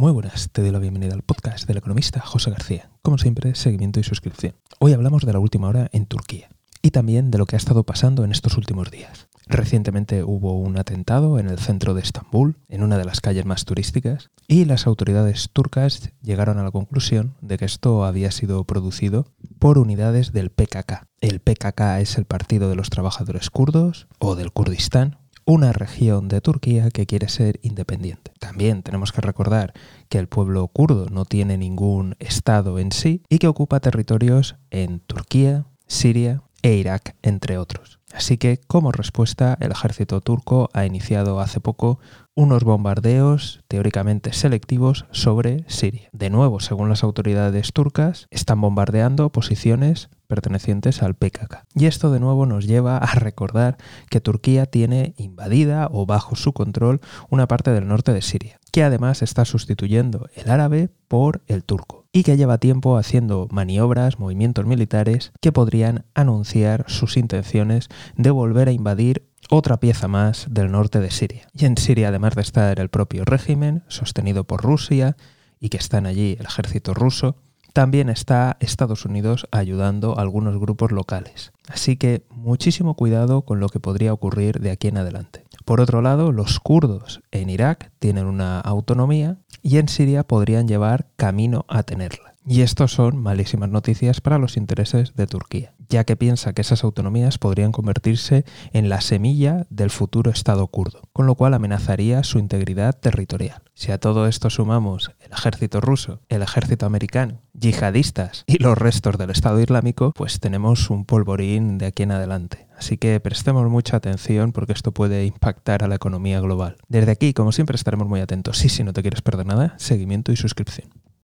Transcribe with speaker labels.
Speaker 1: Muy buenas, te doy la bienvenida al podcast del economista José García. Como siempre, seguimiento y suscripción. Hoy hablamos de la última hora en Turquía y también de lo que ha estado pasando en estos últimos días. Recientemente hubo un atentado en el centro de Estambul, en una de las calles más turísticas, y las autoridades turcas llegaron a la conclusión de que esto había sido producido por unidades del PKK. El PKK es el Partido de los Trabajadores Kurdos o del Kurdistán, una región de Turquía que quiere ser independiente. También tenemos que recordar que el pueblo kurdo no tiene ningún estado en sí y que ocupa territorios en Turquía, Siria e Irak, entre otros. Así que, como respuesta, el ejército turco ha iniciado hace poco unos bombardeos teóricamente selectivos sobre Siria. De nuevo, según las autoridades turcas, están bombardeando posiciones pertenecientes al PKK. Y esto de nuevo nos lleva a recordar que Turquía tiene invadida o bajo su control una parte del norte de Siria, que además está sustituyendo el árabe por el turco y que lleva tiempo haciendo maniobras, movimientos militares que podrían anunciar sus intenciones de volver a invadir otra pieza más del norte de Siria. Y en Siria, además de estar el propio régimen, sostenido por Rusia, y que están allí el ejército ruso, también está Estados Unidos ayudando a algunos grupos locales. Así que muchísimo cuidado con lo que podría ocurrir de aquí en adelante. Por otro lado, los kurdos en Irak tienen una autonomía y en Siria podrían llevar camino a tenerla. Y esto son malísimas noticias para los intereses de Turquía, ya que piensa que esas autonomías podrían convertirse en la semilla del futuro Estado kurdo, con lo cual amenazaría su integridad territorial. Si a todo esto sumamos el ejército ruso, el ejército americano, yihadistas y los restos del Estado Islámico, pues tenemos un polvorín de aquí en adelante. Así que prestemos mucha atención porque esto puede impactar a la economía global. Desde aquí, como siempre, estaremos muy atentos. Y si no te quieres perder nada, seguimiento y suscripción.